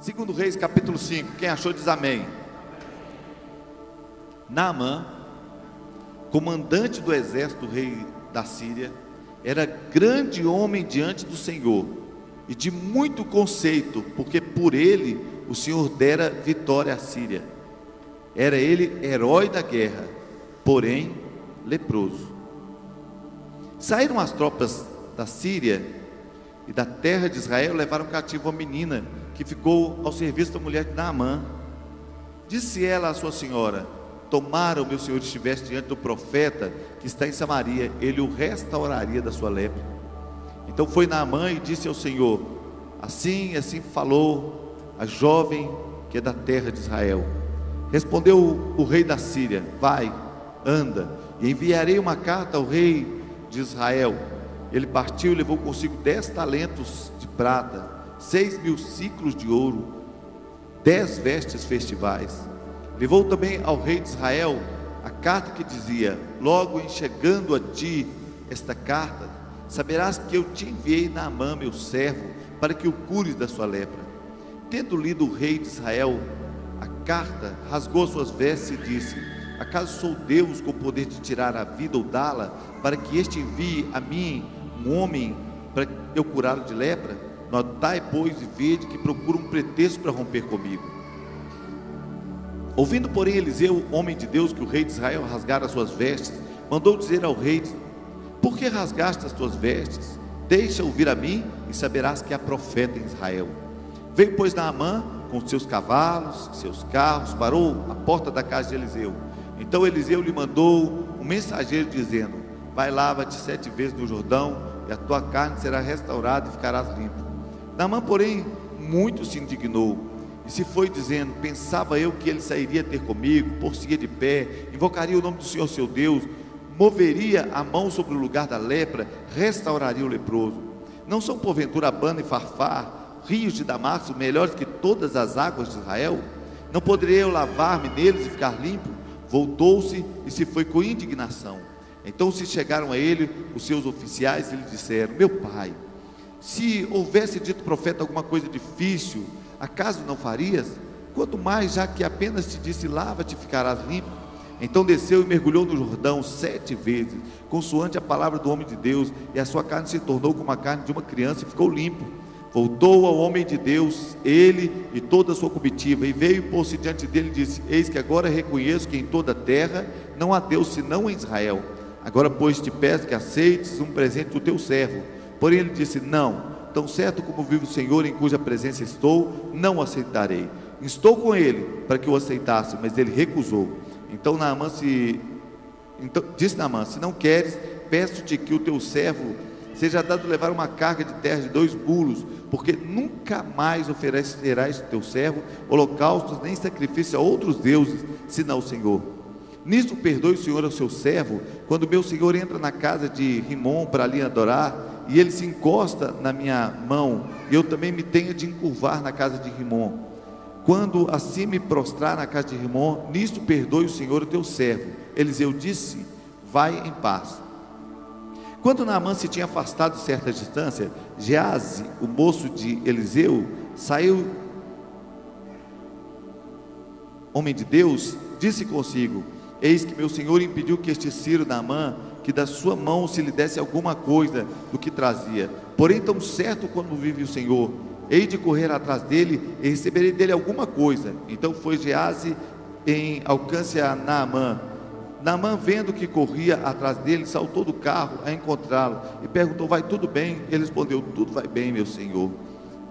Segundo Reis, capítulo 5. Quem achou diz amém. Naamã, comandante do exército do rei da Síria, era grande homem diante do Senhor e de muito conceito, porque por ele o Senhor dera vitória à Síria. Era ele herói da guerra, porém leproso. Saíram as tropas da Síria e da terra de Israel, levaram cativo a menina que ficou ao serviço da mulher de Naamã. Disse ela à sua senhora: Tomara o meu senhor estivesse diante do profeta que está em Samaria, ele o restauraria da sua lepra. Então foi Naamã e disse ao Senhor: Assim, assim falou a jovem que é da terra de Israel. Respondeu o, o rei da Síria: Vai, anda, e enviarei uma carta ao rei de Israel. Ele partiu e levou consigo dez talentos de prata seis mil ciclos de ouro, dez vestes festivais. Levou também ao rei de Israel a carta que dizia: Logo enxergando a ti esta carta, saberás que eu te enviei na mão, meu servo, para que o cures da sua lepra. Tendo lido o rei de Israel a carta, rasgou suas vestes e disse: Acaso sou Deus com o poder de tirar a vida ou dá-la, para que este envie a mim um homem para eu curá-lo de lepra? Notai, pois, e vede que procura um pretexto para romper comigo. Ouvindo, porém, Eliseu, homem de Deus, que o rei de Israel rasgara as suas vestes, mandou dizer ao rei: Por que rasgaste as tuas vestes? Deixa ouvir a mim e saberás que há profeta em Israel. Veio, pois, Naamã com seus cavalos, seus carros, parou à porta da casa de Eliseu. Então Eliseu lhe mandou um mensageiro dizendo: Vai, lava-te sete vezes no Jordão, e a tua carne será restaurada e ficarás limpo. Naamã, porém, muito se indignou e se foi dizendo: Pensava eu que ele sairia ter comigo, por-se-ia de pé, invocaria o nome do Senhor seu Deus, moveria a mão sobre o lugar da lepra, restauraria o leproso. Não são porventura Abana e Farfar, rios de Damasco, melhores que todas as águas de Israel? Não poderia eu lavar-me neles e ficar limpo? Voltou-se e se foi com indignação. Então se chegaram a ele os seus oficiais e lhe disseram: Meu pai, se houvesse dito profeta alguma coisa difícil, acaso não farias? Quanto mais, já que apenas te disse, lava-te e ficarás limpo. Então desceu e mergulhou no Jordão sete vezes, consoante a palavra do homem de Deus, e a sua carne se tornou como a carne de uma criança e ficou limpo. Voltou ao homem de Deus, ele e toda a sua comitiva, e veio pôr-se diante dele e disse: Eis que agora reconheço que em toda a terra não há Deus senão em Israel. Agora, pois, te peço que aceites um presente do teu servo Porém ele disse: Não, tão certo como vive o Senhor em cuja presença estou, não aceitarei. Estou com ele para que o aceitasse, mas ele recusou. Então Naamã se então, disse Naamã: Se não queres, peço-te que o teu servo seja dado levar uma carga de terra de dois bulos, porque nunca mais oferecerás teu servo holocaustos nem sacrifício a outros deuses, senão o Senhor. Nisto perdoe o Senhor ao seu servo, quando meu Senhor entra na casa de Rimon para ali adorar, e ele se encosta na minha mão, e eu também me tenho de encurvar na casa de Rimon. Quando assim me prostrar na casa de Rimon, nisto perdoe o Senhor o teu servo. Eliseu disse: Vai em paz. Quando Naamã se tinha afastado certa distância, Gease, o moço de Eliseu, saiu, homem de Deus, disse consigo: Eis que meu senhor impediu que este Ciro Naamã que da sua mão se lhe desse alguma coisa do que trazia. Porém, tão certo quando vive o Senhor, hei de correr atrás dele e receberei dele alguma coisa. Então foi Gease em alcance a Naamã. Naamã, vendo que corria atrás dele, saltou do carro a encontrá-lo e perguntou: Vai tudo bem? Ele respondeu: Tudo vai bem, meu senhor.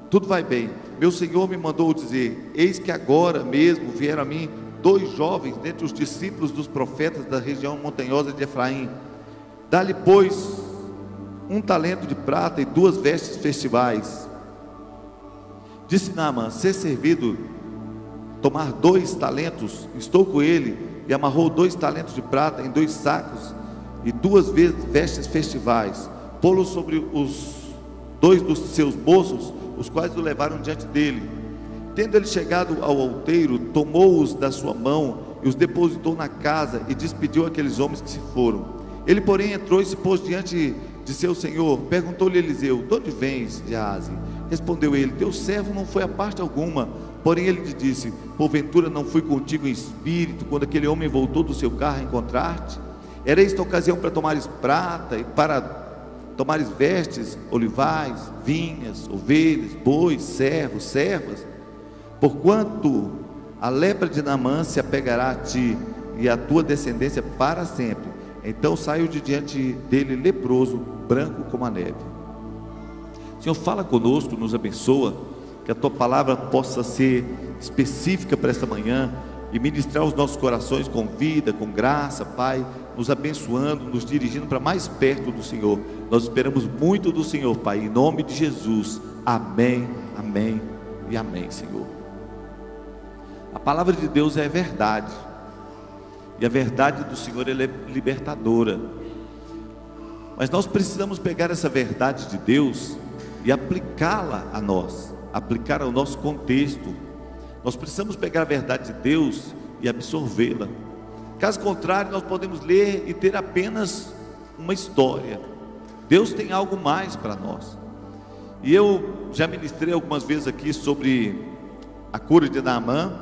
Tudo vai bem. Meu senhor me mandou dizer: Eis que agora mesmo vieram a mim dois jovens dentre os discípulos dos profetas da região montanhosa de Efraim Dá-lhe, pois, um talento de prata e duas vestes festivais. Disse Naaman: ser servido, tomar dois talentos, estou com ele, e amarrou dois talentos de prata em dois sacos e duas vestes festivais, pô-los sobre os dois dos seus moços, os quais o levaram diante dele. Tendo ele chegado ao outeiro, tomou-os da sua mão e os depositou na casa e despediu aqueles homens que se foram. Ele, porém, entrou e se pôs diante de seu senhor, perguntou-lhe Eliseu: De onde vens, Geazi? Respondeu ele: Teu servo não foi a parte alguma. Porém ele lhe disse: Porventura não fui contigo em espírito quando aquele homem voltou do seu carro a encontrar-te? Era esta ocasião para tomares prata e para tomares vestes, olivais, vinhas, ovelhas, bois, servos, servas? Porquanto a lepra de Naamã se apegará a ti e a tua descendência para sempre. Então saiu de diante dele leproso, branco como a neve. Senhor, fala conosco, nos abençoa, que a tua palavra possa ser específica para esta manhã e ministrar os nossos corações com vida, com graça, Pai, nos abençoando, nos dirigindo para mais perto do Senhor. Nós esperamos muito do Senhor, Pai, em nome de Jesus. Amém, amém e amém, Senhor. A palavra de Deus é verdade. E a verdade do Senhor é libertadora. Mas nós precisamos pegar essa verdade de Deus e aplicá-la a nós, aplicar ao nosso contexto. Nós precisamos pegar a verdade de Deus e absorvê-la. Caso contrário, nós podemos ler e ter apenas uma história. Deus tem algo mais para nós. E eu já ministrei algumas vezes aqui sobre a cura de Naamã.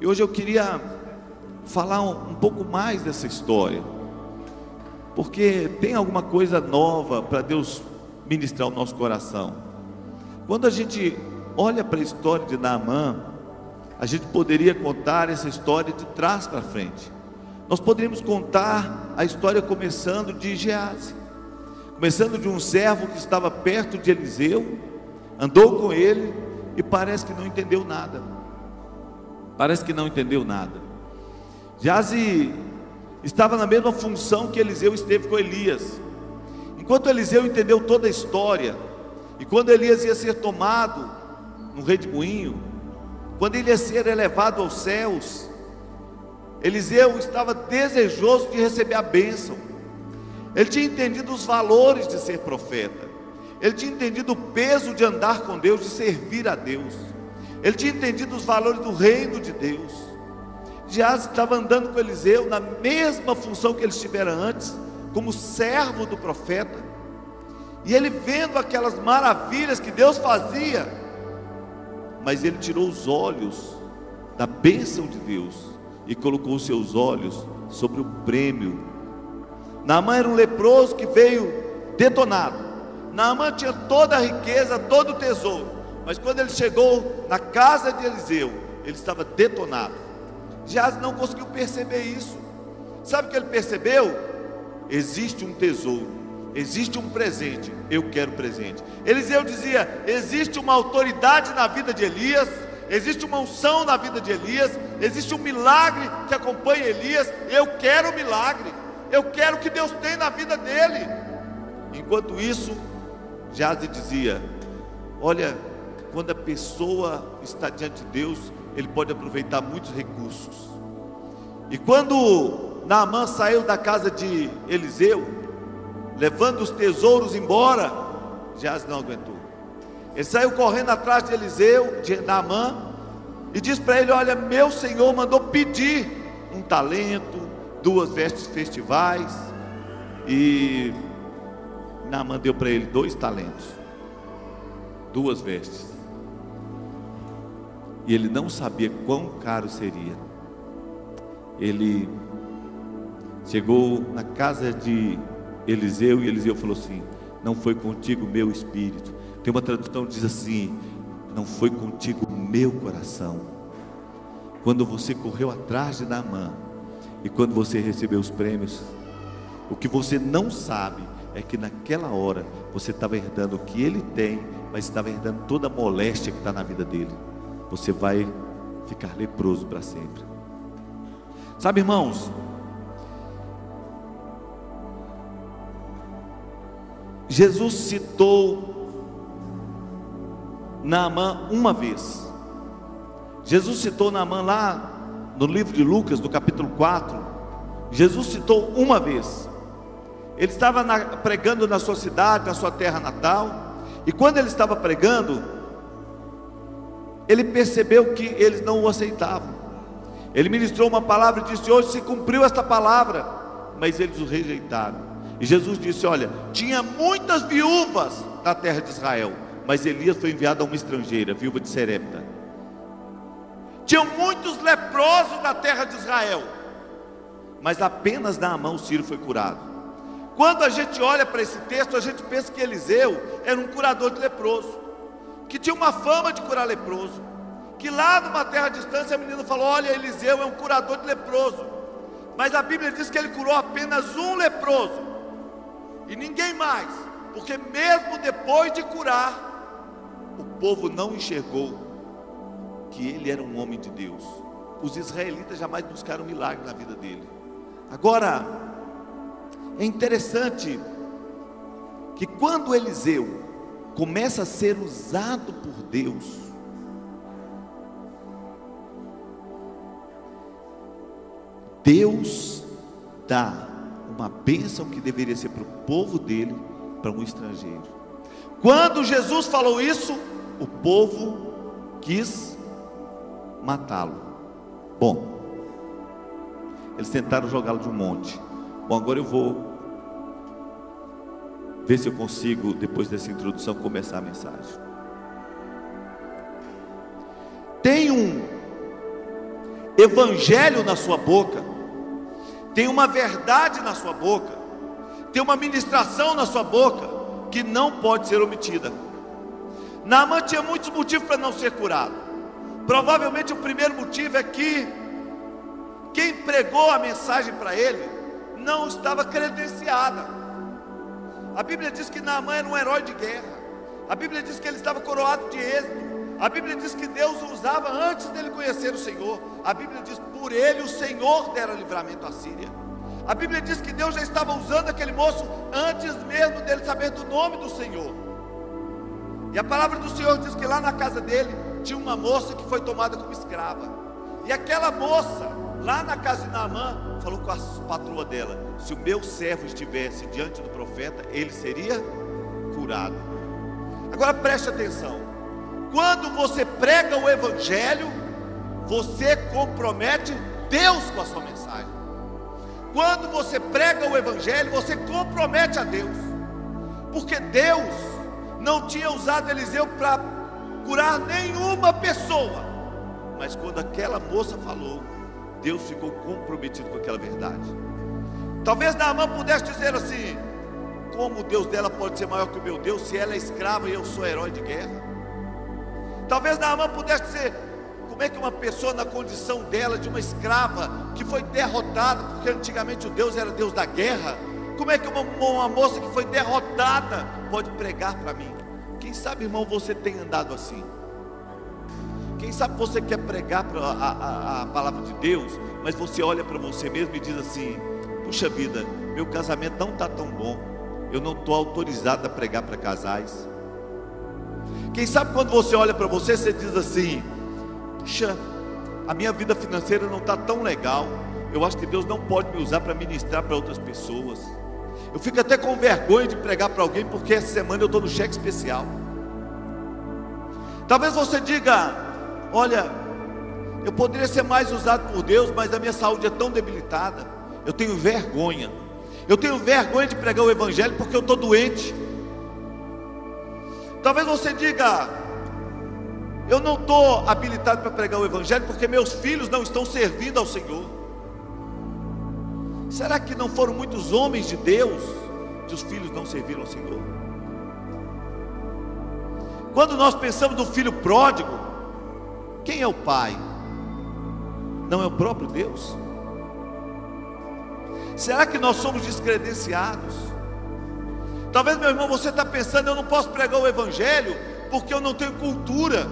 E hoje eu queria falar um, pouco mais dessa história, porque tem alguma coisa nova para Deus ministrar o nosso coração. Quando a gente olha para a história de Naamã, a gente poderia contar essa história de trás para frente. Nós poderíamos contar a história começando de Gease, começando de um servo que estava perto de Eliseu, andou com ele e parece que não entendeu nada. Parece que não entendeu nada. Jaze estava na mesma função que Eliseu esteve com Elias. Enquanto Eliseu entendeu toda a história, e quando Elias ia ser tomado no redemoinho, quando ele ia ser elevado aos céus, Eliseu estava desejoso de receber a bênção. Ele tinha entendido os valores de ser profeta. Ele tinha entendido o peso de andar com Deus, de servir a Deus. Ele tinha entendido os valores do reino de Deus. Geazi estava andando com Eliseu na mesma função que ele estivera antes, como servo do profeta. E ele vendo aquelas maravilhas que Deus fazia, mas ele tirou os olhos da bênção de Deus e colocou os seus olhos sobre o prêmio. Naamã era um leproso que veio detonado. Naamã tinha toda a riqueza, todo o tesouro, mas quando ele chegou na casa de Eliseu, ele estava detonado. Geazi não conseguiu perceber isso. Sabe o que ele percebeu? Existe um tesouro, existe um presente. Eu quero presente. Eliseu dizia: existe uma autoridade na vida de Elias, existe uma unção na vida de Elias, existe um milagre que acompanha Elias. Eu quero o milagre, eu quero o que Deus tem na vida dele. Enquanto isso, Jazzy dizia: Olha, quando a pessoa está diante de Deus, ele pode aproveitar muitos recursos. E quando Naamã saiu da casa de Eliseu, levando os tesouros embora, Geazi não aguentou. Ele saiu correndo atrás de Eliseu, de Naamã, e disse para ele: Olha, meu senhor mandou pedir um talento, duas vestes festivais, e Naamã deu para ele dois talentos, duas vestes e ele não sabia quão caro seria. Ele chegou na casa de Eliseu e Eliseu falou assim: Não foi contigo meu espírito. Tem uma tradução que diz assim: Não foi contigo meu coração. Quando você correu atrás de Naamã e quando você recebeu os prêmios, o que você não sabe é que naquela hora você estava herdando o que ele tem, mas estava herdando toda a moléstia que está na vida dele você vai ficar leproso para sempre. Sabe, irmãos, Jesus citou Naamã uma vez. Jesus citou Naamã lá no livro de Lucas, no capítulo 4. Jesus citou uma vez. Ele estava na, pregando na sua cidade, na sua terra natal. E quando ele estava pregando, ele percebeu que eles não o aceitavam. Ele ministrou uma palavra e disse: Hoje se cumpriu esta palavra, mas eles o rejeitaram. E Jesus disse: Olha, tinha muitas viúvas na terra de Israel, mas Elias foi enviado a uma estrangeira, viúva de Serepta. Tinham muitos leprosos na terra de Israel, mas apenas Naamã o Sírio foi curado. Quando a gente olha para esse texto, a gente pensa que Eliseu era um curador de leproso, que tinha uma fama de curar leproso. Que lá numa terra distante a menina falou: Olha, Eliseu é um curador de leproso. Mas a Bíblia diz que ele curou apenas um leproso e ninguém mais, porque mesmo depois de curar, o povo não enxergou que ele era um homem de Deus. Os israelitas jamais buscaram milagre na vida dele. Agora, é interessante que quando Eliseu começa a ser usado por Deus, Deus dá uma bênção que deveria ser para o povo dele, para um estrangeiro. Quando Jesus falou isso, o povo quis matá-lo. Bom, eles tentaram jogá-lo de um monte. Bom, agora eu vou ver se eu consigo, depois dessa introdução, começar a mensagem. Tem um evangelho na sua boca tem uma verdade na sua boca, tem uma ministração na sua boca que não pode ser omitida. Naamã tinha muitos motivos para não ser curado. Provavelmente o primeiro motivo é que quem pregou a mensagem para ele não estava credenciada. A Bíblia diz que Naamã era um herói de guerra. A Bíblia diz que ele estava coroado de êxito. A Bíblia diz que Deus o usava antes dele conhecer o Senhor. A Bíblia diz: por ele o Senhor dera livramento à Síria. A Bíblia diz que Deus já estava usando aquele moço antes mesmo dele saber do nome do Senhor. E a palavra do Senhor diz que lá na casa dele tinha uma moça que foi tomada como escrava. E aquela moça, lá na casa de Naamã, falou com a patroa dela: se o meu servo estivesse diante do profeta, ele seria curado. Agora preste atenção. Quando você prega o Evangelho, você compromete Deus com a sua mensagem. Quando você prega o Evangelho, você compromete a Deus, porque Deus não tinha usado Eliseu para curar nenhuma pessoa, mas quando aquela moça falou, Deus ficou comprometido com aquela verdade. Talvez Naamã pudesse dizer assim: como o Deus dela pode ser maior que o meu Deus, se ela é escrava e eu sou herói de guerra? Talvez Naamã pudesse dizer: como é que uma pessoa na condição dela, de uma escrava, que foi derrotada, porque antigamente o Deus era Deus da guerra, como é que uma, uma moça que foi derrotada pode pregar para mim? Quem sabe, irmão, você tem andado assim? Quem sabe você quer pregar a, a, a palavra de Deus, mas você olha para você mesmo e diz assim: puxa vida, meu casamento não está tão bom, eu não estou autorizado a pregar para casais. Quem sabe quando você olha para você, você diz assim: puxa, a minha vida financeira não está tão legal. Eu acho que Deus não pode me usar para ministrar para outras pessoas. Eu fico até com vergonha de pregar para alguém, porque essa semana eu estou no cheque especial. Talvez você diga: olha, eu poderia ser mais usado por Deus, mas a minha saúde é tão debilitada. Eu tenho vergonha. Eu tenho vergonha de pregar o Evangelho porque eu estou doente. Talvez você diga: Eu não estou habilitado para pregar o Evangelho porque meus filhos não estão servindo ao Senhor. Será que não foram muitos homens de Deus que os filhos não serviram ao Senhor? Quando nós pensamos no filho pródigo, quem é o pai? Não é o próprio Deus? Será que nós somos descredenciados? Talvez, meu irmão, você está pensando, eu não posso pregar o Evangelho porque eu não tenho cultura.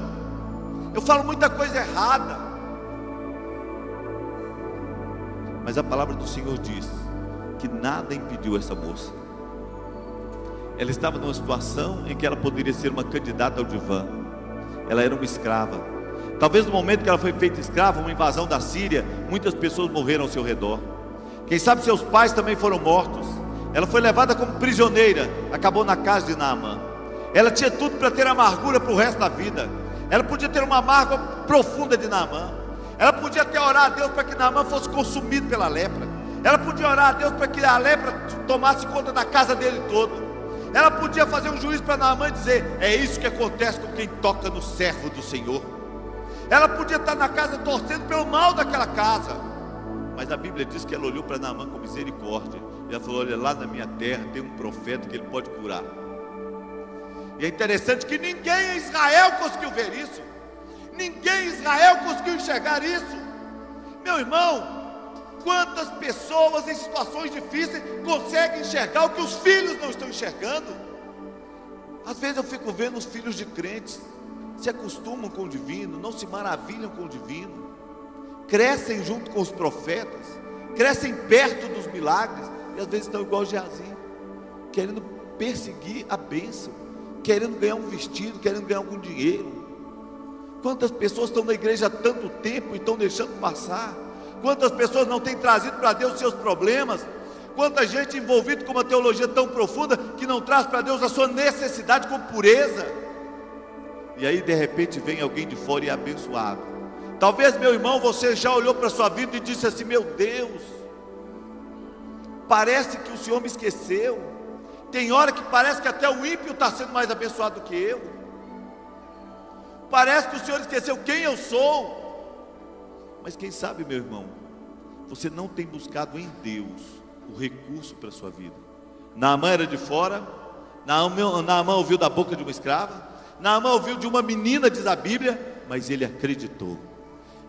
Eu falo muita coisa errada. Mas a palavra do Senhor diz que nada impediu essa moça. Ela estava numa situação em que ela poderia ser uma candidata ao divã. Ela era uma escrava. Talvez no momento que ela foi feita escrava, uma invasão da Síria, muitas pessoas morreram ao seu redor. Quem sabe seus pais também foram mortos. Ela foi levada como prisioneira, acabou na casa de Naamã. Ela tinha tudo para ter amargura para o resto da vida. Ela podia ter uma mágoa profunda de Naamã. Ela podia até orar a Deus para que Naamã fosse consumido pela lepra. Ela podia orar a Deus para que a lepra tomasse conta da casa dele toda. Ela podia fazer um juiz para Naamã e dizer: É isso que acontece com quem toca no servo do Senhor. Ela podia estar na casa torcendo pelo mal daquela casa. Mas a Bíblia diz que ela olhou para Naamã com misericórdia. E ela falou: Olha, lá na minha terra tem um profeta que ele pode curar. E é interessante que ninguém em Israel conseguiu ver isso. Ninguém em Israel conseguiu enxergar isso. Meu irmão, Quantas pessoas em situações difíceis conseguem enxergar o que os filhos não estão enxergando? Às vezes eu fico vendo os filhos de crentes se acostumam com o divino, não se maravilham com o divino, crescem junto com os profetas, crescem perto dos milagres e às vezes estão igual Geazi, querendo perseguir a bênção, querendo ganhar um vestido, querendo ganhar algum dinheiro. Quantas pessoas estão na igreja há tanto tempo e estão deixando passar? Quantas pessoas não têm trazido para Deus seus problemas? Quanta gente envolvida com uma teologia tão profunda que não traz para Deus a sua necessidade com pureza. E aí de repente vem alguém de fora e é abençoado. Talvez meu irmão, você já olhou para a sua vida e disse assim: Meu Deus, parece que o Senhor me esqueceu. Tem hora que parece que até o ímpio está sendo mais abençoado do que eu. Parece que o Senhor esqueceu quem eu sou. Mas quem sabe, meu irmão, você não tem buscado em Deus o recurso para a sua vida. Naamã era de fora, Naamã, Naamã ouviu da boca de uma escrava, Naamã ouviu de uma menina, diz a Bíblia, mas ele acreditou.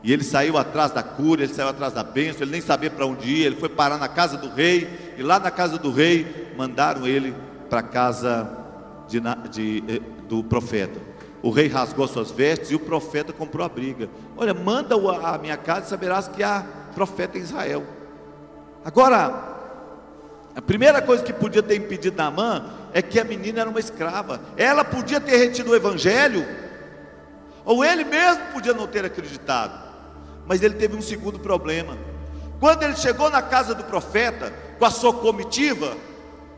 E ele saiu atrás da cura, ele saiu atrás da bênção, ele nem sabia para onde ir, ele foi parar na casa do rei, e lá na casa do rei mandaram ele para a casa de, de, eh, do profeta. O rei rasgou suas vestes e o profeta comprou a briga. Olha, manda-o à minha casa e saberás que há profeta em Israel. Agora, a primeira coisa que podia ter impedido Naamã é que a menina era uma escrava. Ela podia ter retido o evangelho, ou ele mesmo podia não ter acreditado. Mas ele teve um segundo problema. Quando ele chegou na casa do profeta com a sua comitiva,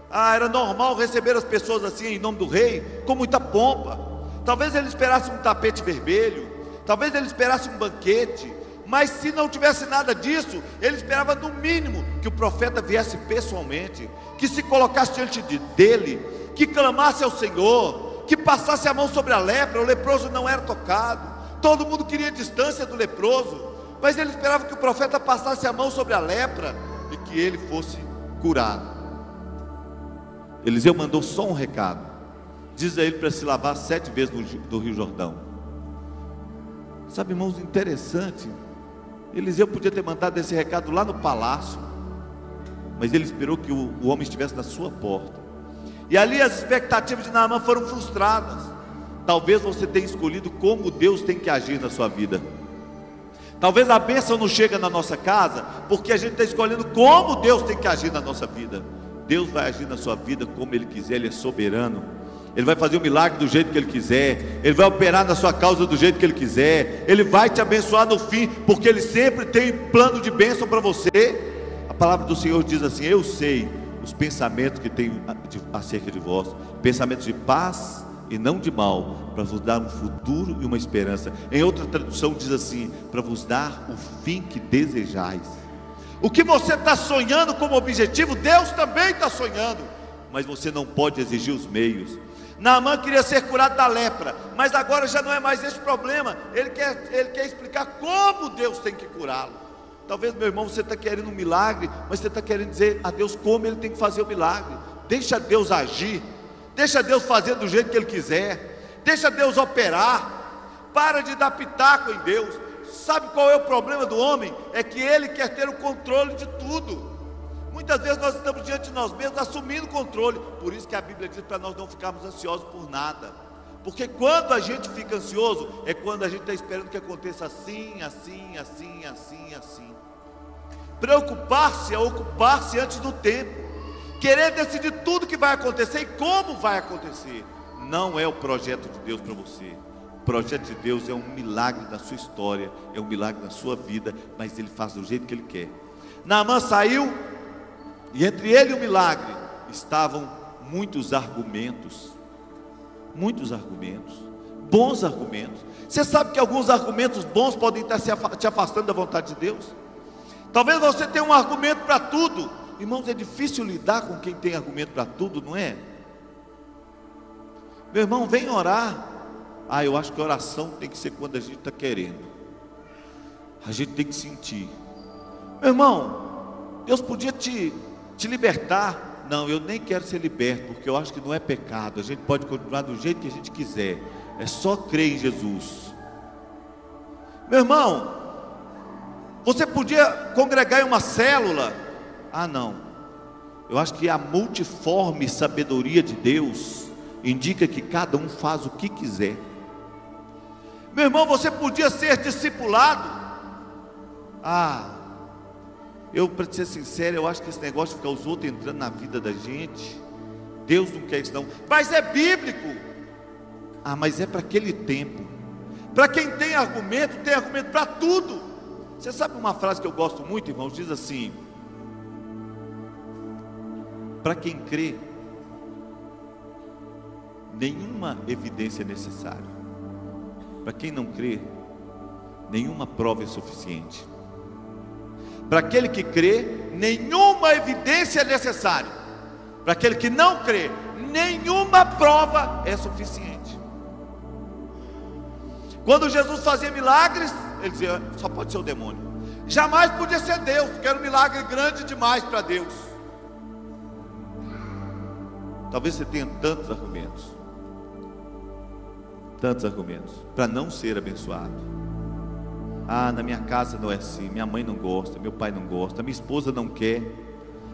ah, era normal receber as pessoas assim em nome do rei, com muita pompa. Talvez ele esperasse um tapete vermelho, talvez ele esperasse um banquete, mas se não tivesse nada disso, ele esperava no mínimo que o profeta viesse pessoalmente, que se colocasse diante de, dele, que clamasse ao Senhor, que passasse a mão sobre a lepra, o leproso não era tocado, todo mundo queria distância do leproso, mas ele esperava que o profeta passasse a mão sobre a lepra e que ele fosse curado. Eliseu mandou só um recado: diz a ele para se lavar sete vezes no, Rio Jordão. Sabe, irmãos, interessante. Eliseu podia ter mandado esse recado lá no palácio, mas ele esperou que o, o homem estivesse na sua porta. E ali as expectativas de Naamã foram frustradas. Talvez você tenha escolhido como Deus tem que agir na sua vida. Talvez a bênção não chega na nossa casa, porque a gente está escolhendo como Deus tem que agir na nossa vida. Deus vai agir na sua vida como Ele quiser, Ele é soberano. Ele vai fazer o milagre do jeito que Ele quiser, Ele vai operar na sua causa do jeito que Ele quiser, Ele vai te abençoar no fim, porque Ele sempre tem plano de bênção para você. A palavra do Senhor diz assim: Eu sei os pensamentos que tenho acerca de vós, pensamentos de paz e não de mal, para vos dar um futuro e uma esperança. Em outra tradução diz assim: para vos dar o fim que desejais. O que você está sonhando como objetivo, Deus também está sonhando, mas você não pode exigir os meios. Naamã queria ser curado da lepra, mas agora já não é mais esse problema. Ele quer, ele quer explicar como Deus tem que curá-lo. Talvez, meu irmão, você está querendo um milagre, mas você está querendo dizer a Deus como ele tem que fazer o milagre. Deixa Deus agir, deixa Deus fazer do jeito que Ele quiser, deixa Deus operar. Para de dar pitaco em Deus. Sabe qual é o problema do homem? É que ele quer ter o controle de tudo. Muitas vezes nós estamos diante de nós mesmos assumindo o controle. Por isso que a Bíblia diz para nós não ficarmos ansiosos por nada. Porque quando a gente fica ansioso, é quando a gente está esperando que aconteça assim, assim, assim, assim, assim. Preocupar-se é ocupar-se antes do tempo. Querer decidir tudo que vai acontecer e como vai acontecer. Não é o projeto de Deus para você. O projeto de Deus é um milagre na sua história, é um milagre na sua vida, mas ele faz do jeito que ele quer. Naamã saiu, e entre ele e o milagre estavam muitos argumentos. Muitos argumentos. Bons argumentos. Você sabe que alguns argumentos bons podem estar te afastando da vontade de Deus? Talvez você tenha um argumento para tudo. Irmãos, é difícil lidar com quem tem argumento para tudo, não é? Meu irmão, vem orar. Ah, eu acho que oração tem que ser quando a gente está querendo. A gente tem que sentir. Meu irmão, Deus podia te, te libertar. Não, eu nem quero ser liberto, porque eu acho que não é pecado. A gente pode continuar do jeito que a gente quiser. É só crer em Jesus. Meu irmão, você podia congregar em uma célula. Ah, não. Eu acho que a multiforme sabedoria de Deus indica que cada um faz o que quiser. Meu irmão, você podia ser discipulado. Ah, eu, para ser sincero, eu acho que esse negócio de ficar os outros entrando na vida da gente, Deus não quer isso não. Mas é bíblico. Ah, mas é para aquele tempo. Para quem tem argumento, tem argumento para tudo. Você sabe uma frase que eu gosto muito, irmãos? Diz assim: Para quem crê, nenhuma evidência é necessária. Para quem não crê, nenhuma prova é suficiente. Para aquele que crê, nenhuma evidência é necessária. Para aquele que não crê, nenhuma prova é suficiente. Quando Jesus fazia milagres, ele dizia: só pode ser o demônio. Jamais podia ser Deus, porque era um milagre grande demais para Deus. Talvez você tenha tantos argumentos, tantos argumentos, para não ser abençoado. Ah, na minha casa não é assim, minha mãe não gosta, meu pai não gosta, minha esposa não quer.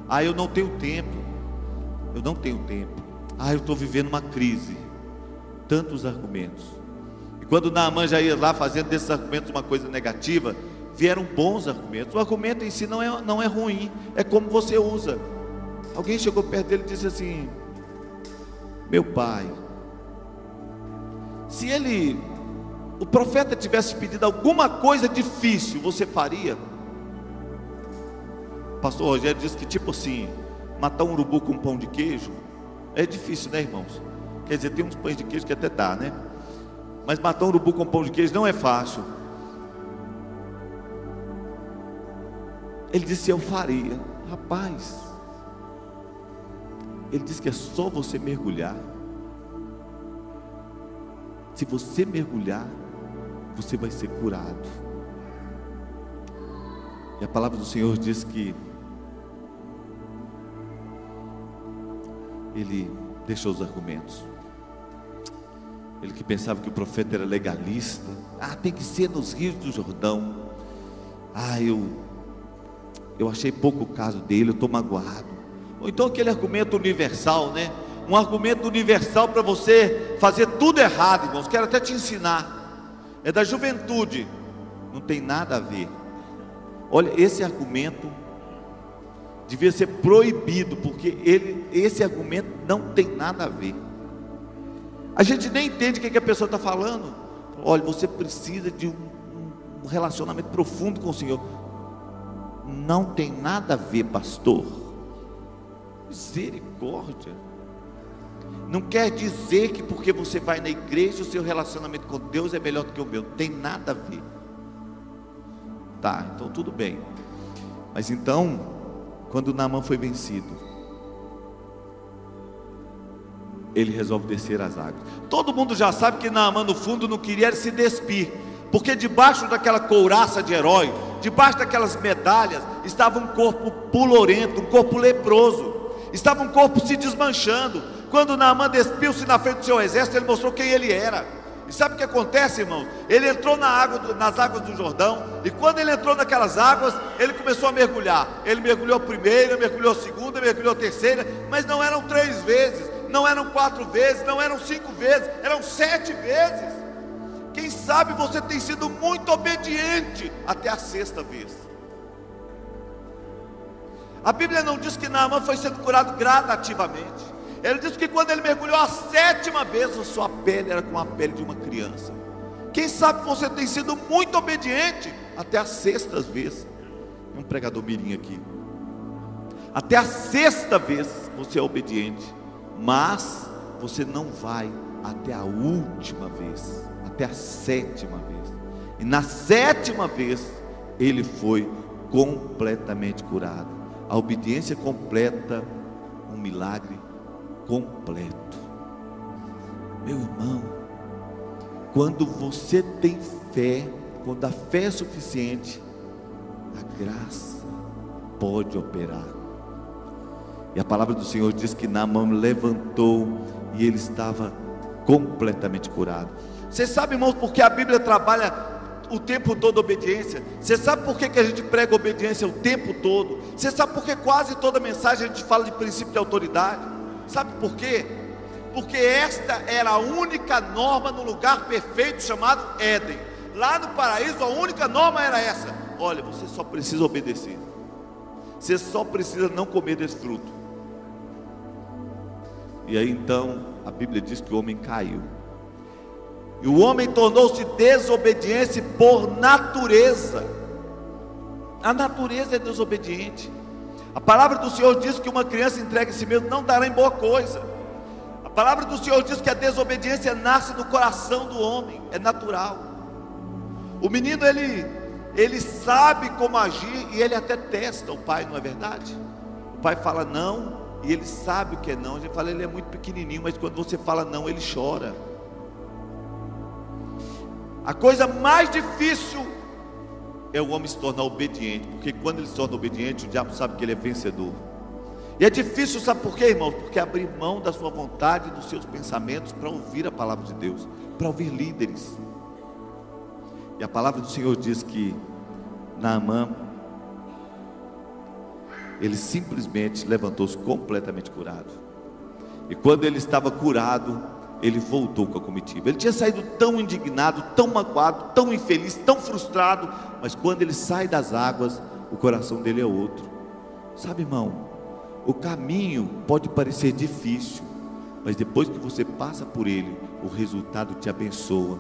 Ah, eu não tenho tempo, eu não tenho tempo. Ah, eu estou vivendo uma crise. Tantos argumentos. E quando Naaman já ia lá fazendo desses argumentos uma coisa negativa, vieram bons argumentos. O argumento em si não é, não é ruim, é como você usa. Alguém chegou perto dele e disse assim: Meu pai, se ele o profeta tivesse pedido alguma coisa difícil, você faria? Pastor Rogério disse que, tipo assim, matar um urubu com um pão de queijo é difícil, né, irmãos? Quer dizer, tem uns pães de queijo que até dá, né? Mas matar um urubu com pão de queijo não é fácil. Ele disse: Eu faria. Rapaz, ele disse que é só você mergulhar. Se você mergulhar, você vai ser curado. E a palavra do Senhor diz que ele deixou os argumentos. Ele que pensava que o profeta era legalista. Ah, tem que ser nos rios do Jordão. Ah, eu eu achei pouco o caso dele, eu estou magoado. Ou então aquele argumento universal, né? Um argumento universal para você fazer tudo errado, irmãos. Quero até te ensinar é da juventude, não tem nada a ver. Olha, esse argumento devia ser proibido, porque ele, esse argumento não tem nada a ver. A gente nem entende o que, que a pessoa está falando. Olha, você precisa de um, um relacionamento profundo com o Senhor. Não tem nada a ver, pastor. Misericórdia. Não quer dizer que porque você vai na igreja o seu relacionamento com Deus é melhor do que o meu. Tem nada a ver. Tá, então tudo bem. Mas então, quando Naamã foi vencido, ele resolve descer as águas. Todo mundo já sabe que Naamã no fundo não queria se despir, porque debaixo daquela couraça de herói, debaixo daquelas medalhas, estava um corpo pulorento, um corpo leproso, estava um corpo se desmanchando, quando Naamã despiu-se na frente do seu exército, ele mostrou quem ele era. E sabe o que acontece, irmão? Ele entrou na água, nas águas do Jordão, e quando ele entrou naquelas águas, ele começou a mergulhar. Ele mergulhou a primeira, mergulhou a segunda, mergulhou a terceira, mas não eram três vezes, não eram quatro vezes, não eram cinco vezes, eram sete vezes. Quem sabe você tem sido muito obediente até a sexta vez. A Bíblia não diz que Naamã foi sendo curado gradativamente. Ele disse que quando ele mergulhou a sétima vez, a sua pele era como a pele de uma criança. Quem sabe você tem sido muito obediente até a sexta vez. Um pregador mirim aqui. Até a sexta vez você é obediente, mas você não vai até a última vez, até a sétima vez. E na sétima vez ele foi completamente curado. A obediência completa um milagre completo. Meu irmão, quando você tem fé, quando a fé é suficiente, a graça pode operar. E a palavra do Senhor diz que Naamã levantou e ele estava completamente curado. Você sabe, irmãos, porque a Bíblia trabalha o tempo todo obediência? Você sabe por que, que a gente prega obediência o tempo todo? Você sabe por que quase toda mensagem a gente fala de princípio de autoridade? Sabe por quê? Porque esta era a única norma no lugar perfeito chamado Éden. Lá no paraíso, a única norma era essa: olha, você só precisa obedecer, você só precisa não comer desse fruto. E aí então a Bíblia diz que o homem caiu. E o homem tornou-se desobediente por natureza. A natureza é desobediente. A palavra do Senhor diz que uma criança entregue a si mesmo não dará em boa coisa. A palavra do Senhor diz que a desobediência nasce do coração do homem, é natural. O menino ele ele sabe como agir e ele até testa o pai, não é verdade? O pai fala não e ele sabe o que é não. Gente fala ele é muito pequenininho, mas quando você fala não, ele chora. A coisa mais difícil é o homem se tornar obediente, porque quando ele se torna obediente, o diabo sabe que ele é vencedor. E é difícil, sabe por quê, irmãos? Porque abrir mão da sua vontade, dos seus pensamentos, para ouvir a palavra de Deus, para ouvir líderes. E a palavra do Senhor diz que Naamã, ele simplesmente levantou-se completamente curado. E quando ele estava curado, ele voltou com a comitiva. Ele tinha saído tão indignado, tão magoado, tão infeliz, tão frustrado, mas quando ele sai das águas, o coração dele é outro. Sabe, irmão, o caminho pode parecer difícil, mas depois que você passa por ele, o resultado te abençoa.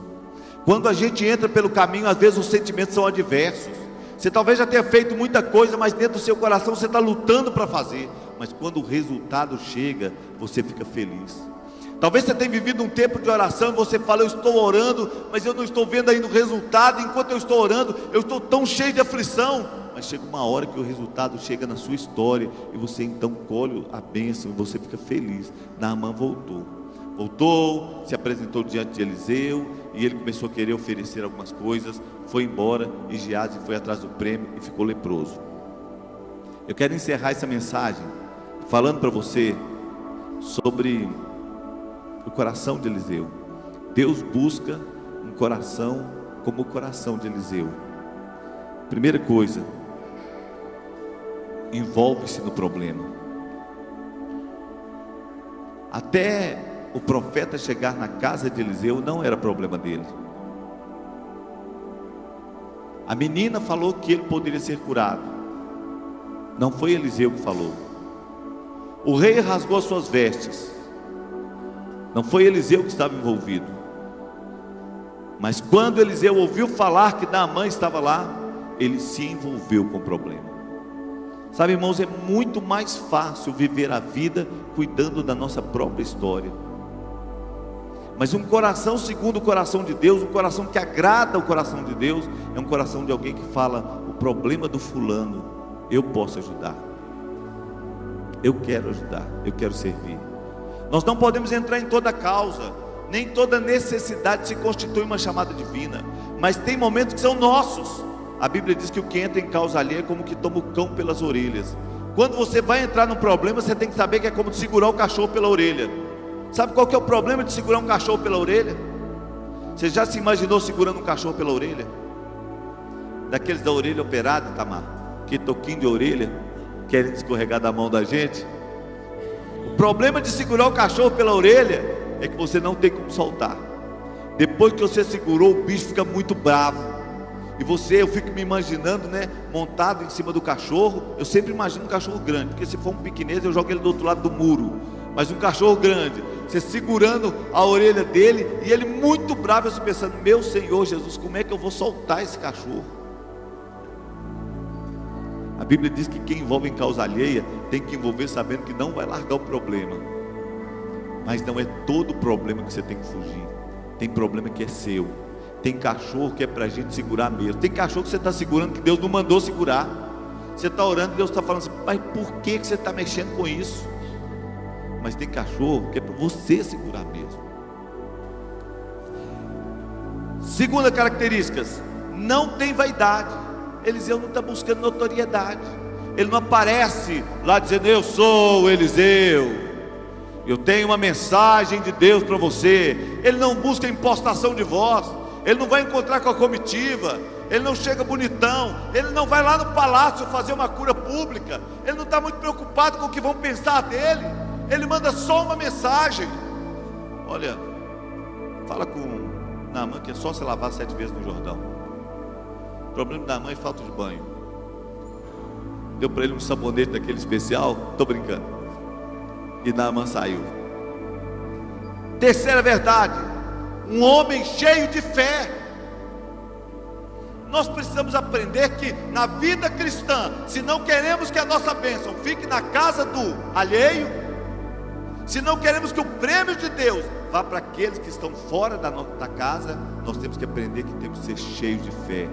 Quando a gente entra pelo caminho, às vezes os sentimentos são adversos. Você talvez já tenha feito muita coisa, mas dentro do seu coração você está lutando para fazer. Mas quando o resultado chega, você fica feliz. Talvez você tenha vivido um tempo de oração você fala, eu estou orando, mas eu não estou vendo ainda o resultado. Enquanto eu estou orando, eu estou tão cheio de aflição. Mas chega uma hora que o resultado chega na sua história e você então colhe a bênção e você fica feliz. Naamã voltou. Voltou, se apresentou diante de Eliseu e ele começou a querer oferecer algumas coisas. Foi embora e Gease foi atrás do prêmio e ficou leproso. Eu quero encerrar essa mensagem falando para você sobre o coração de Eliseu. Deus busca um coração como o coração de Eliseu. Primeira coisa, envolve-se no problema. Até o profeta chegar na casa de Eliseu não era problema dele. A menina falou que ele poderia ser curado. Não foi Eliseu que falou. O rei rasgou suas vestes. Não foi Eliseu que estava envolvido. Mas quando Eliseu ouviu falar que Naamã estava lá, ele se envolveu com o problema. Sabe, irmãos, é muito mais fácil viver a vida cuidando da nossa própria história. Mas um coração segundo o coração de Deus, um coração que agrada o coração de Deus, é um coração de alguém que fala: o problema do fulano, eu posso ajudar. Eu quero ajudar, eu quero servir. Nós não podemos entrar em toda causa, nem toda necessidade se constitui uma chamada divina, mas tem momentos que são nossos. A Bíblia diz que o que entra em causa alheia é como que toma o cão pelas orelhas. Quando você vai entrar num problema, você tem que saber que é como segurar o cachorro pela orelha. Sabe qual que é o problema de segurar um cachorro pela orelha? Você já se imaginou segurando um cachorro pela orelha? Daqueles da orelha operada, Tamar, que toquinho de orelha, querem escorregar da mão da gente. O problema de segurar o cachorro pela orelha é que você não tem como soltar. Depois que você segurou, o bicho fica muito bravo. E você, eu fico me imaginando, né, montado em cima do cachorro. Eu sempre imagino um cachorro grande, porque se for um pequenês, eu jogo ele do outro lado do muro. Mas um cachorro grande, você segurando a orelha dele, e ele muito bravo, eu pensando: Meu Senhor Jesus, como é que eu vou soltar esse cachorro? A Bíblia diz que quem envolve em causa alheia tem que envolver sabendo que não vai largar o problema. Mas não é todo problema que você tem que fugir. Tem problema que é seu. Tem cachorro que é para a gente segurar mesmo. Tem cachorro que você está segurando que Deus não mandou segurar. Você está orando e Deus está falando assim, mas por que, que você está mexendo com isso? Mas tem cachorro que é para você segurar mesmo. Segunda característica, não tem vaidade. Eliseu não está buscando notoriedade. Ele não aparece lá dizendo, eu sou Eliseu. Eu tenho uma mensagem de Deus para você. Ele não busca impostação de voz. Ele não vai encontrar com a comitiva. Ele não chega bonitão. Ele não vai lá no palácio fazer uma cura pública. Ele não está muito preocupado com o que vão pensar dele. Ele manda só uma mensagem. Olha, fala com Naamã que é só se lavar sete vezes no Jordão. Problema da mãe é falta de banho. Deu para ele um sabonete daquele especial. Estou brincando. E Naamã saiu. Terceira verdade: um homem cheio de fé. Nós precisamos aprender que na vida cristã, se não queremos que a nossa bênção fique na casa do alheio, se não queremos que o prêmio de Deus vá para aqueles que estão fora da, da casa, nós temos que aprender que temos que ser cheios de fé.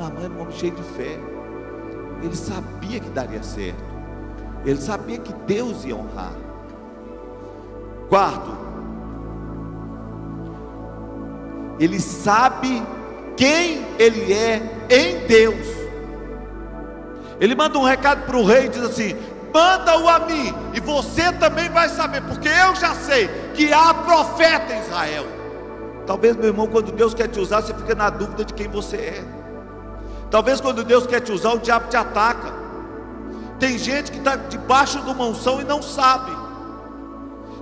Naamã era um homem cheio de fé. Ele sabia que daria certo. Ele sabia que Deus ia honrar. Quarto, ele sabe quem ele é em Deus. Ele manda um recado para o rei e diz assim: manda-o a mim, e você também vai saber, porque eu já sei que há profeta em Israel. Talvez, meu irmão, quando Deus quer te usar, você fica na dúvida de quem você é. Talvez quando Deus quer te usar, o diabo te ataca. Tem gente que está debaixo de uma unção e não sabe.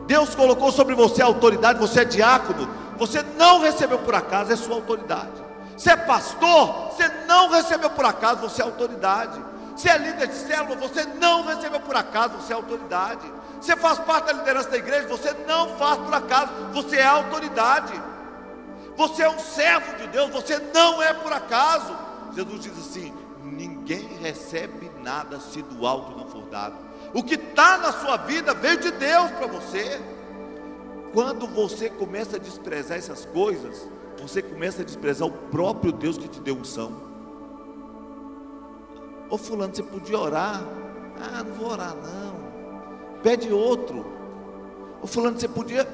Deus colocou sobre você a autoridade, você é diácono, você não recebeu por acaso, é sua autoridade. Você é pastor, você não recebeu por acaso, você é autoridade. Você é líder de célula, você não recebeu por acaso, você é autoridade. Você faz parte da liderança da igreja, você não faz por acaso, você é autoridade. Você é um servo de Deus, você não é por acaso. Jesus diz assim: ninguém recebe nada se do alto não for dado. O que está na sua vida veio de Deus para você. Quando você começa a desprezar essas coisas, você começa a desprezar o próprio Deus que te deu unção. Ô fulano, você podia orar? Ah, não vou orar não. Pede outro. Ô fulano, você podia.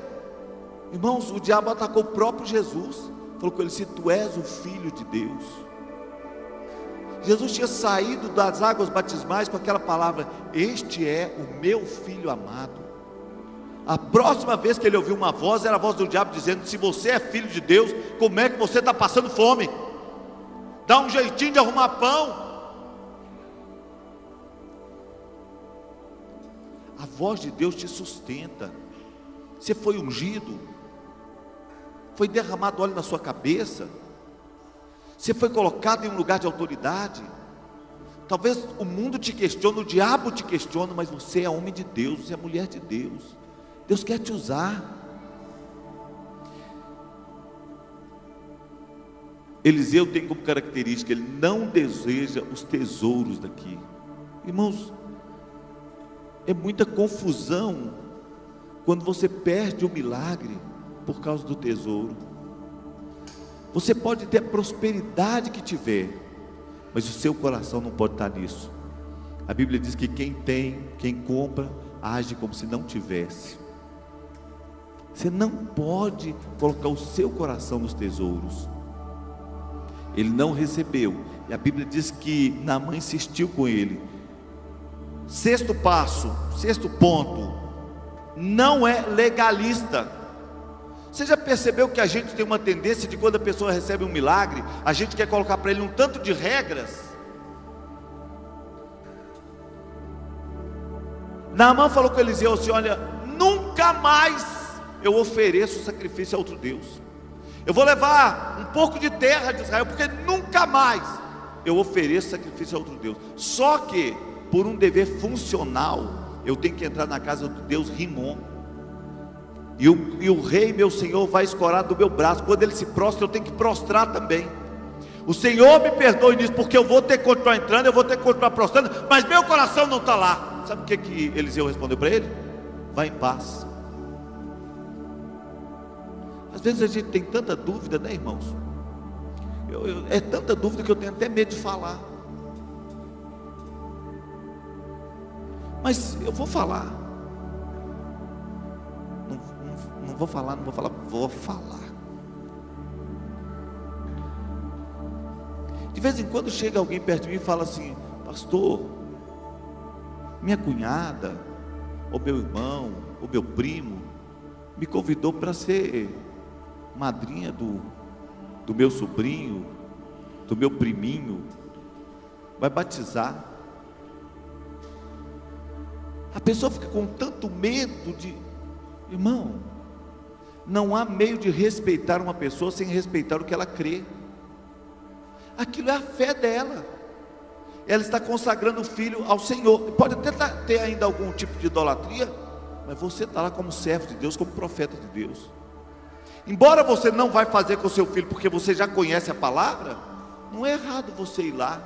Irmãos, o diabo atacou o próprio Jesus. Falou com ele: se tu és o filho de Deus. Jesus tinha saído das águas batismais com aquela palavra: Este é o meu filho amado. A próxima vez que ele ouviu uma voz, era a voz do diabo dizendo: Se você é filho de Deus, como é que você está passando fome? Dá um jeitinho de arrumar pão. A voz de Deus te sustenta. Você foi ungido, foi derramado óleo na sua cabeça, você foi colocado em um lugar de autoridade. Talvez o mundo te questione, o diabo te questione, mas você é homem de Deus, você é mulher de Deus. Deus quer te usar. Eliseu tem como característica, ele não deseja os tesouros daqui. Irmãos, é muita confusão quando você perde o milagre por causa do tesouro. Você pode ter a prosperidade que tiver, mas o seu coração não pode estar nisso. A Bíblia diz que quem tem, quem compra, age como se não tivesse. Você não pode colocar o seu coração nos tesouros. Ele não recebeu. E a Bíblia diz que Naamã insistiu com ele. Sexto passo, sexto ponto, não é legalista. Você já percebeu que a gente tem uma tendência de quando a pessoa recebe um milagre, a gente quer colocar para ele um tanto de regras? Naamã falou com Eliseu assim: Olha, nunca mais eu ofereço sacrifício a outro Deus. Eu vou levar um pouco de terra de Israel, porque nunca mais eu ofereço sacrifício a outro Deus. Só que por um dever funcional, eu tenho que entrar na casa do Deus Rimon. E o, e o rei, meu senhor, vai escorar do meu braço. Quando ele se prostra, eu tenho que prostrar também. O Senhor me perdoe nisso, porque eu vou ter que continuar entrando, eu vou ter que continuar prostrando, mas meu coração não está lá. Sabe o que, que Eliseu respondeu para ele? Vai em paz. Às vezes a gente tem tanta dúvida, né, irmãos? Eu, eu, é tanta dúvida que eu tenho até medo de falar. Mas eu vou falar. Não, vou falar, não vou falar, vou falar. De vez em quando chega alguém perto de mim e fala assim: Pastor, minha cunhada, ou meu irmão, ou meu primo, me convidou para ser madrinha do, do meu sobrinho, do meu priminho, vai batizar. A pessoa fica com tanto medo de, irmão, não há meio de respeitar uma pessoa sem respeitar o que ela crê. Aquilo é a fé dela. Ela está consagrando o filho ao Senhor. Pode até tá, ter ainda algum tipo de idolatria, mas você está lá como servo de Deus, como profeta de Deus. Embora você não vai fazer com o seu filho porque você já conhece a palavra, não é errado você ir lá,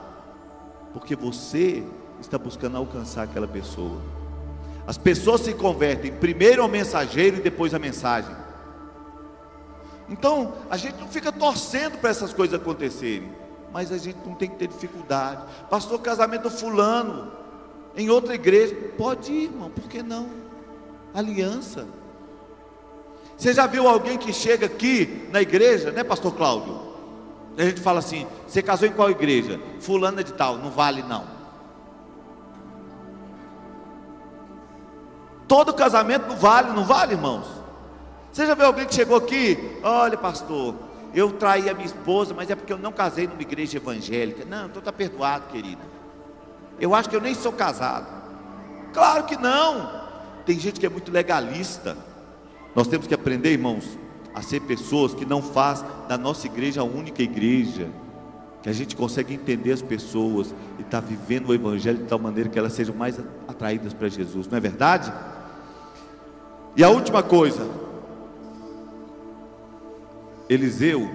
porque você está buscando alcançar aquela pessoa. As pessoas se convertem primeiro ao mensageiro e depois à mensagem. Então, a gente não fica torcendo para essas coisas acontecerem mas a gente não tem que ter dificuldade. Pastor, casamento fulano, em outra igreja, pode ir, irmão, por que não? Aliança. Você já viu alguém que chega aqui na igreja, né, pastor Cláudio? A gente fala assim: você casou em qual igreja? Fulana de tal, não vale não. Todo casamento não vale, não vale, irmãos? Você já viu alguém que chegou aqui? Olha, pastor, eu traí a minha esposa, mas é porque eu não casei numa igreja evangélica. Não, então está perdoado, querida. Eu acho que eu nem sou casado. Claro que não. Tem gente que é muito legalista. Nós temos que aprender, irmãos, a ser pessoas que não faz da nossa igreja a única igreja. Que a gente consegue entender as pessoas e está vivendo o evangelho de tal maneira que elas sejam mais atraídas para Jesus. Não é verdade? E a última coisa, Eliseu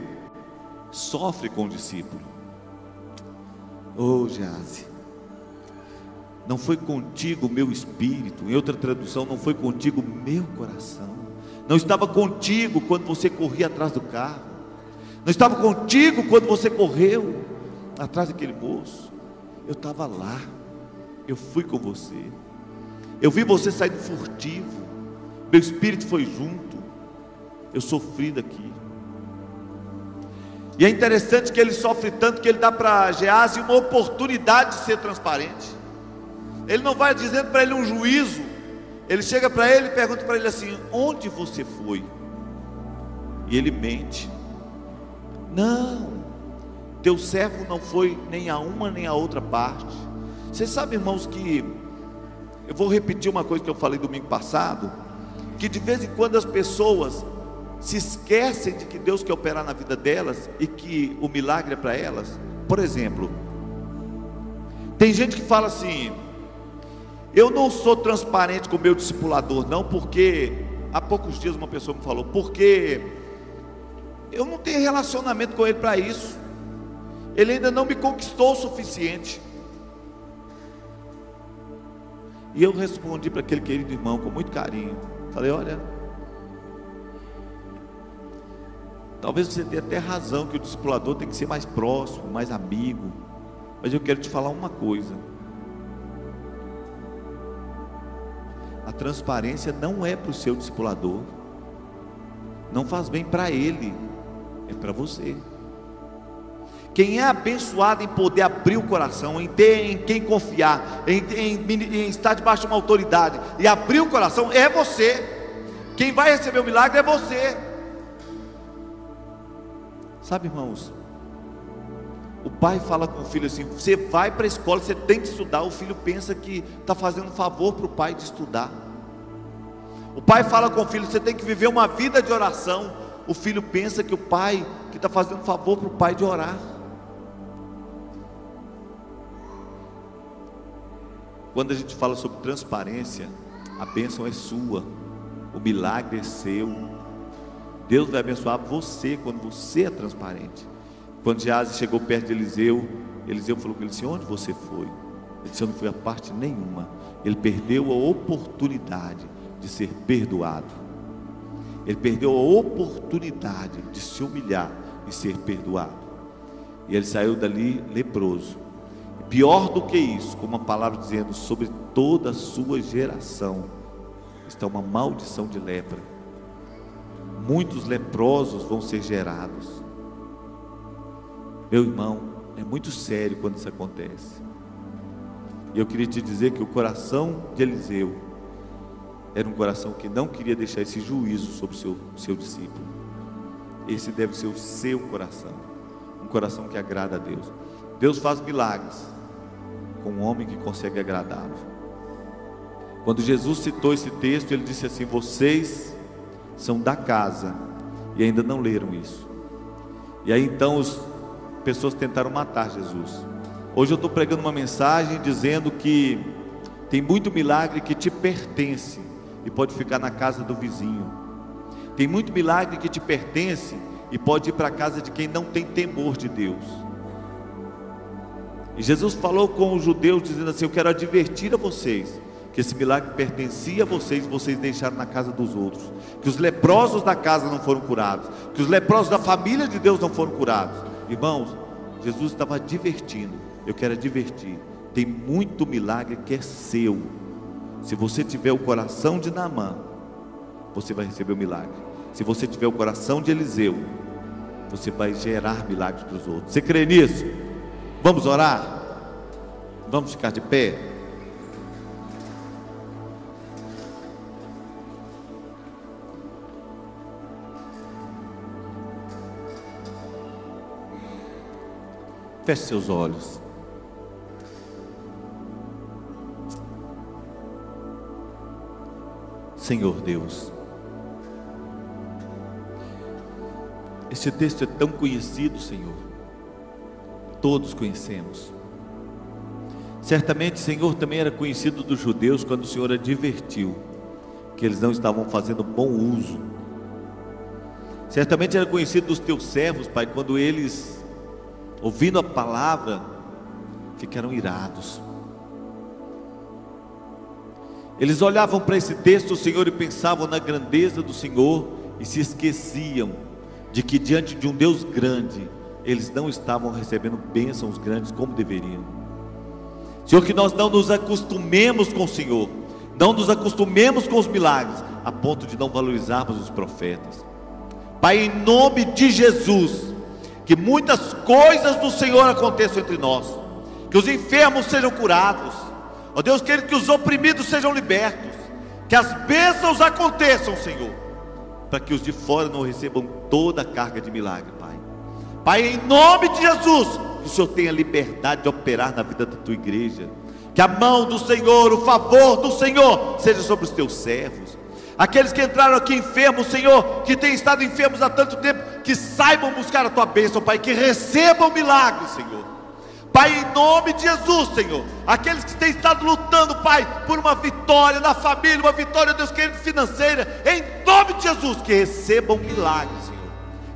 sofre com o discípulo. Oh, Gease, não foi contigo meu espírito, em outra tradução, não foi contigo meu coração, não estava contigo quando você corria atrás do carro, não estava contigo quando você correu atrás daquele moço, eu estava lá, eu fui com você, eu vi você saindo furtivo, meu espírito foi junto, eu sofri daqui. E é interessante que ele sofre tanto que ele dá para Gease uma oportunidade de ser transparente. Ele não vai dizendo para ele um juízo. Ele chega para ele e pergunta para ele assim: Onde você foi? E ele mente. Não, teu servo não foi nem a uma nem a outra parte. Vocês sabem, irmãos, que eu vou repetir uma coisa que eu falei domingo passado, que de vez em quando as pessoas se esquecem de que Deus quer operar na vida delas e que o milagre é para elas. Por exemplo, tem gente que fala assim: eu não sou transparente com o meu discipulador, não, porque há poucos dias uma pessoa me falou, porque eu não tenho relacionamento com ele para isso, ele ainda não me conquistou o suficiente. E eu respondi para aquele querido irmão com muito carinho: falei, olha Talvez você tenha até razão que o discipulador tem que ser mais próximo, mais amigo. Mas eu quero te falar uma coisa. A transparência não é para o seu discipulador. Não faz bem para ele, é para você. Quem é abençoado em poder abrir o coração, em ter em quem confiar, em, em, em estar debaixo de uma autoridade e abrir o coração, é você. Quem vai receber o milagre é você. Sabe, irmãos, o pai fala com o filho assim: você vai para a escola, você tem que estudar. O filho pensa que está fazendo um favor para o pai de estudar. O pai fala com o filho: você tem que viver uma vida de oração. O filho pensa que o pai que está fazendo um favor para o pai de orar. Quando a gente fala sobre transparência, a bênção é sua, o milagre é seu. Deus vai abençoar você quando você é transparente. Quando Geazi chegou perto de Eliseu, Eliseu falou com ele assim: Onde você foi? Ele disse: Eu não fui a parte nenhuma. Ele perdeu a oportunidade de ser perdoado. Ele perdeu a oportunidade de se humilhar e ser perdoado. E ele saiu dali leproso. pior do que isso, como a palavra dizendo, sobre toda a sua geração está uma maldição de lepra. Muitos leprosos vão ser gerados. Meu irmão, é muito sério quando isso acontece. E eu queria te dizer que o coração de Eliseu era um coração que não queria deixar esse juízo sobre o seu, seu discípulo. Esse deve ser o seu coração, um coração que agrada a Deus. Deus faz milagres com um homem que consegue agradá-lo. Quando Jesus citou esse texto, ele disse assim: Vocês são da casa e ainda não leram isso. E aí então as pessoas tentaram matar Jesus. Hoje eu estou pregando uma mensagem dizendo que tem muito milagre que te pertence e pode ficar na casa do vizinho. Tem muito milagre que te pertence e pode ir para a casa de quem não tem temor de Deus. E Jesus falou com os judeus, dizendo assim: Eu quero advertir a vocês que esse milagre pertencia a vocês, vocês deixaram na casa dos outros. Que os leprosos da casa não foram curados, que os leprosos da família de Deus não foram curados. Irmãos, Jesus estava advertindo. Eu quero advertir. Tem muito milagre que é seu. Se você tiver o coração de Naamã, você vai receber o milagre. Se você tiver o coração de Eliseu, você vai gerar milagres para os outros. Você crê nisso? Vamos orar? Vamos ficar de pé? Feche seus olhos. Senhor Deus, este texto é tão conhecido, Senhor, todos conhecemos. Certamente, Senhor, também era conhecido dos judeus quando o Senhor advertiu que eles não estavam fazendo bom uso. Certamente era conhecido dos teus servos, Pai, quando eles ouvindo a palavra, ficaram irados. Eles olhavam para esse texto, Senhor, e pensavam na grandeza do Senhor e se esqueciam de que diante de um Deus grande, eles não estavam recebendo bênçãos grandes como deveriam. Senhor, que nós não nos acostumemos com o Senhor, não nos acostumemos com os milagres, a ponto de não valorizarmos os profetas. Pai, em nome de Jesus, que muitas coisas do Senhor aconteçam entre nós, que os enfermos sejam curados, ó Deus, querido, que os oprimidos sejam libertos, que as bênçãos aconteçam, Senhor, para que os de fora não recebam toda a carga de milagre, Pai. Pai, em nome de Jesus, que o Senhor tenha liberdade de operar na vida da tua igreja, que a mão do Senhor, o favor do Senhor, seja sobre os teus servos Aqueles que entraram aqui enfermos, Senhor, que têm estado enfermos há tanto tempo, que saibam buscar a tua bênção, Pai, que recebam milagres, Senhor. Pai, em nome de Jesus, Senhor. Aqueles que têm estado lutando, Pai, por uma vitória na família, uma vitória, Deus querido, financeira, em nome de Jesus, que recebam milagres, Senhor.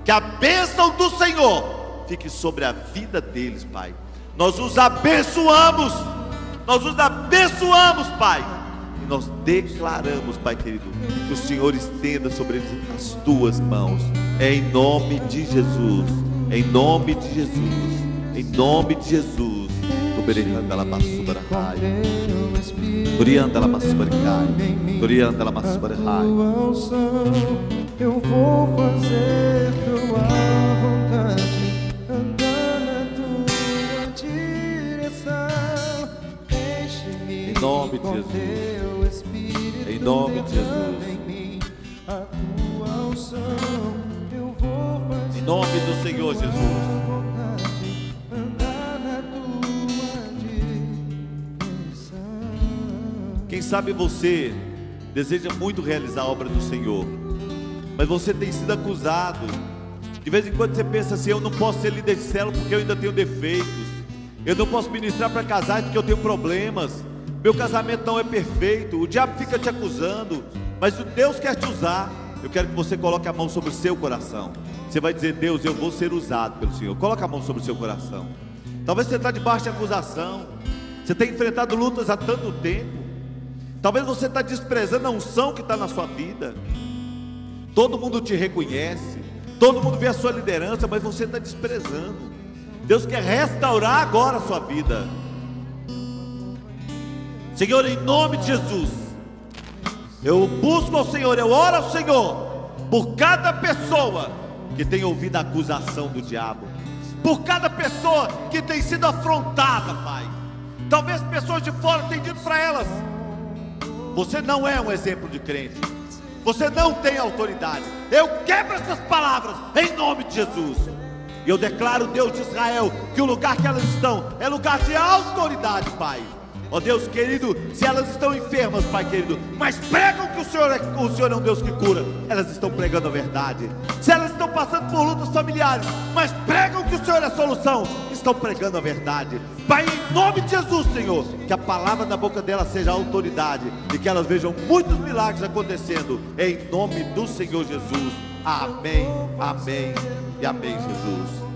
Que a bênção do Senhor fique sobre a vida deles, Pai. Nós os abençoamos, nós os abençoamos, Pai nós declaramos, Pai querido, que o Senhor estenda sobre eles as tuas mãos. É em nome de Jesus. Em nome de Jesus. Em nome de Jesus. Toberianda la masubara rai. Turianda la masubara rai. Turianda la masubara. Eu vou fazer tua vontade, andar na tua direção. Deixe-me Em nome de Jesus. Em nome de Jesus. Em nome do Senhor Jesus. Quem sabe você deseja muito realizar a obra do Senhor, mas você tem sido acusado. De vez em quando você pensa assim: eu não posso ser líder de célula porque eu ainda tenho defeitos. Eu não posso ministrar para casais porque eu tenho problemas. Meu casamento não é perfeito. O diabo fica te acusando, mas o Deus quer te usar. Eu quero que você coloque a mão sobre o seu coração. Você vai dizer: Deus, eu vou ser usado pelo Senhor. Coloque a mão sobre o seu coração. Talvez você está debaixo de acusação. Você tem enfrentado lutas há tanto tempo. Talvez você está desprezando a unção que está na sua vida. Todo mundo te reconhece. Todo mundo vê a sua liderança, mas você está desprezando. Deus quer restaurar agora a sua vida. Senhor, em nome de Jesus, eu busco ao Senhor, eu oro ao Senhor por cada pessoa que tem ouvido a acusação do diabo, por cada pessoa que tem sido afrontada, Pai. Talvez pessoas de fora tenham dito para elas: você não é um exemplo de crente. Você não tem autoridade. Eu quebro essas palavras em nome de Jesus. E eu declaro, Deus de Israel, que o lugar que elas estão é lugar de autoridade, Pai. Ó oh Deus querido, se elas estão enfermas, Pai querido, mas pregam que o Senhor, é, o Senhor é um Deus que cura, elas estão pregando a verdade. Se elas estão passando por lutas familiares, mas pregam que o Senhor é a solução, estão pregando a verdade. Pai, em nome de Jesus, Senhor, que a palavra da boca delas seja autoridade e que elas vejam muitos milagres acontecendo, em nome do Senhor Jesus. Amém, amém e amém, Jesus.